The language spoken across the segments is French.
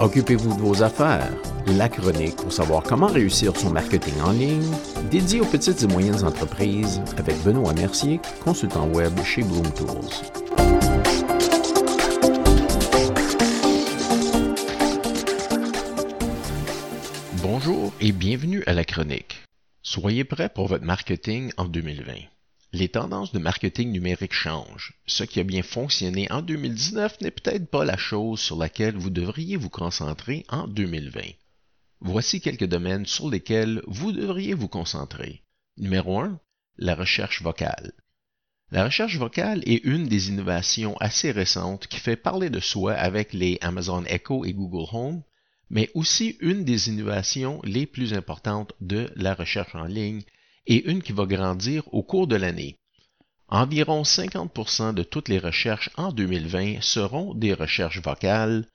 Occupez-vous de vos affaires. La chronique pour savoir comment réussir son marketing en ligne, dédié aux petites et moyennes entreprises avec Benoît Mercier, consultant web chez Bloom Tools. Bonjour et bienvenue à la chronique. Soyez prêts pour votre marketing en 2020. Les tendances de marketing numérique changent. Ce qui a bien fonctionné en 2019 n'est peut-être pas la chose sur laquelle vous devriez vous concentrer en 2020. Voici quelques domaines sur lesquels vous devriez vous concentrer. Numéro 1. La recherche vocale. La recherche vocale est une des innovations assez récentes qui fait parler de soi avec les Amazon Echo et Google Home, mais aussi une des innovations les plus importantes de la recherche en ligne et une qui va grandir au cours de l'année. Environ 50% de toutes les recherches en 2020 seront des recherches vocales,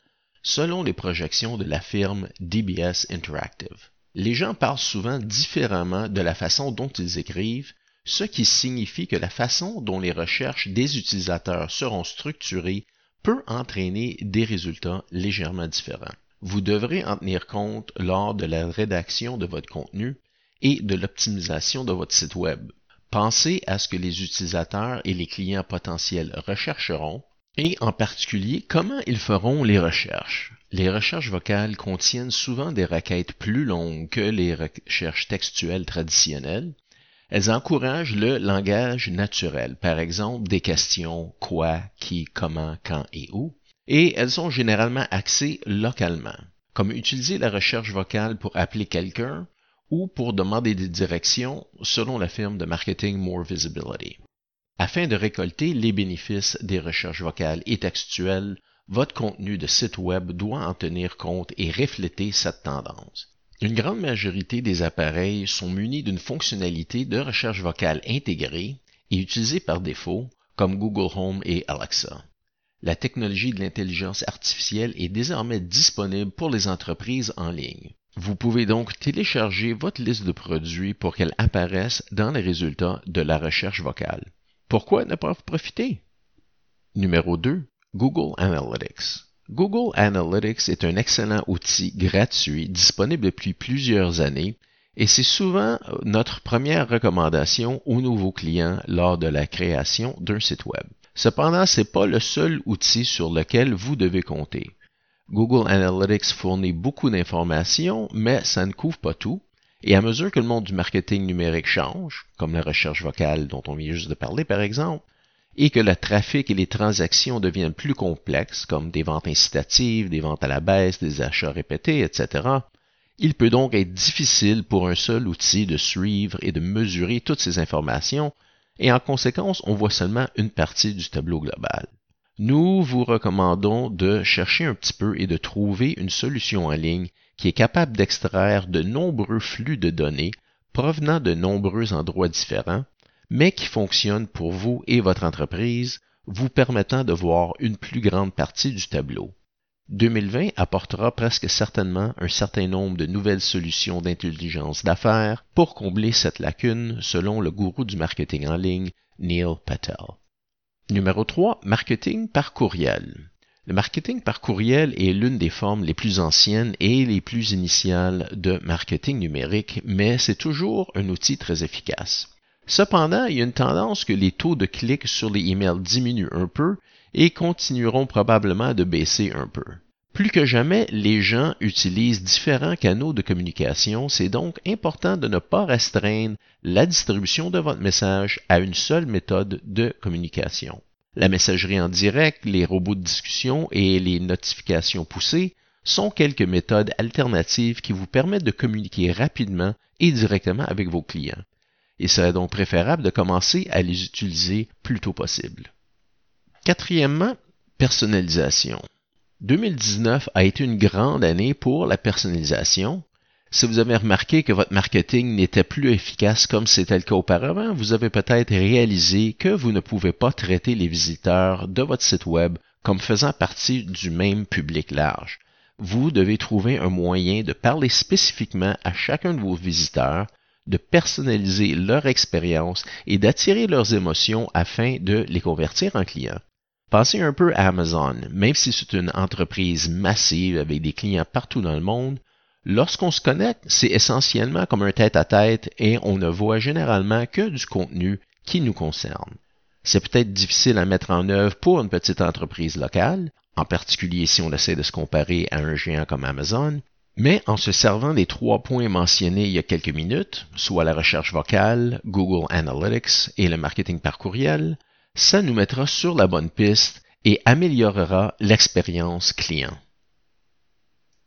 selon les projections de la firme DBS Interactive. Les gens parlent souvent différemment de la façon dont ils écrivent, ce qui signifie que la façon dont les recherches des utilisateurs seront structurées peut entraîner des résultats légèrement différents. Vous devrez en tenir compte lors de la rédaction de votre contenu et de l'optimisation de votre site Web. Pensez à ce que les utilisateurs et les clients potentiels rechercheront et en particulier comment ils feront les recherches. Les recherches vocales contiennent souvent des requêtes plus longues que les recherches textuelles traditionnelles. Elles encouragent le langage naturel, par exemple des questions quoi, qui, comment, quand et où, et elles sont généralement axées localement, comme utiliser la recherche vocale pour appeler quelqu'un ou pour demander des directions selon la firme de marketing More Visibility. Afin de récolter les bénéfices des recherches vocales et textuelles, votre contenu de site web doit en tenir compte et refléter cette tendance. Une grande majorité des appareils sont munis d'une fonctionnalité de recherche vocale intégrée et utilisée par défaut, comme Google Home et Alexa. La technologie de l'intelligence artificielle est désormais disponible pour les entreprises en ligne. Vous pouvez donc télécharger votre liste de produits pour qu'elle apparaisse dans les résultats de la recherche vocale. Pourquoi ne pas en profiter? Numéro 2. Google Analytics. Google Analytics est un excellent outil gratuit disponible depuis plusieurs années et c'est souvent notre première recommandation aux nouveaux clients lors de la création d'un site web. Cependant, ce n'est pas le seul outil sur lequel vous devez compter. Google Analytics fournit beaucoup d'informations, mais ça ne couvre pas tout. Et à mesure que le monde du marketing numérique change, comme la recherche vocale dont on vient juste de parler par exemple, et que le trafic et les transactions deviennent plus complexes, comme des ventes incitatives, des ventes à la baisse, des achats répétés, etc., il peut donc être difficile pour un seul outil de suivre et de mesurer toutes ces informations, et en conséquence, on voit seulement une partie du tableau global. Nous vous recommandons de chercher un petit peu et de trouver une solution en ligne qui est capable d'extraire de nombreux flux de données provenant de nombreux endroits différents, mais qui fonctionne pour vous et votre entreprise, vous permettant de voir une plus grande partie du tableau. 2020 apportera presque certainement un certain nombre de nouvelles solutions d'intelligence d'affaires pour combler cette lacune selon le gourou du marketing en ligne, Neil Patel. Numéro 3, marketing par courriel. Le marketing par courriel est l'une des formes les plus anciennes et les plus initiales de marketing numérique, mais c'est toujours un outil très efficace. Cependant, il y a une tendance que les taux de clics sur les emails diminuent un peu et continueront probablement de baisser un peu. Plus que jamais, les gens utilisent différents canaux de communication, c'est donc important de ne pas restreindre la distribution de votre message à une seule méthode de communication. La messagerie en direct, les robots de discussion et les notifications poussées sont quelques méthodes alternatives qui vous permettent de communiquer rapidement et directement avec vos clients. Il serait donc préférable de commencer à les utiliser plus tôt possible. Quatrièmement, personnalisation. 2019 a été une grande année pour la personnalisation. Si vous avez remarqué que votre marketing n'était plus efficace comme c'était le cas auparavant, vous avez peut-être réalisé que vous ne pouvez pas traiter les visiteurs de votre site web comme faisant partie du même public large. Vous devez trouver un moyen de parler spécifiquement à chacun de vos visiteurs, de personnaliser leur expérience et d'attirer leurs émotions afin de les convertir en clients. Pensez un peu à Amazon, même si c'est une entreprise massive avec des clients partout dans le monde, lorsqu'on se connecte, c'est essentiellement comme un tête-à-tête et on ne voit généralement que du contenu qui nous concerne. C'est peut-être difficile à mettre en œuvre pour une petite entreprise locale, en particulier si on essaie de se comparer à un géant comme Amazon, mais en se servant des trois points mentionnés il y a quelques minutes, soit la recherche vocale, Google Analytics et le marketing par courriel, ça nous mettra sur la bonne piste et améliorera l'expérience client.